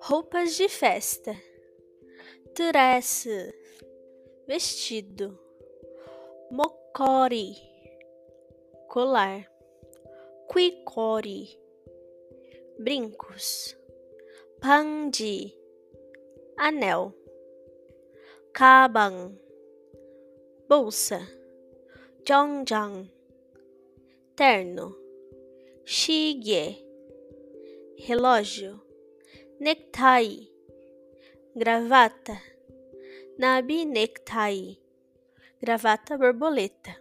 Roupas de festa. Dress. Vestido. Mocori. Colar. Quicori. Brincos. Pandi. Anel. Kabang. Bolsa. Jongjang. Terno. Shige. Relógio necktie, gravata, nabi necktie, gravata borboleta.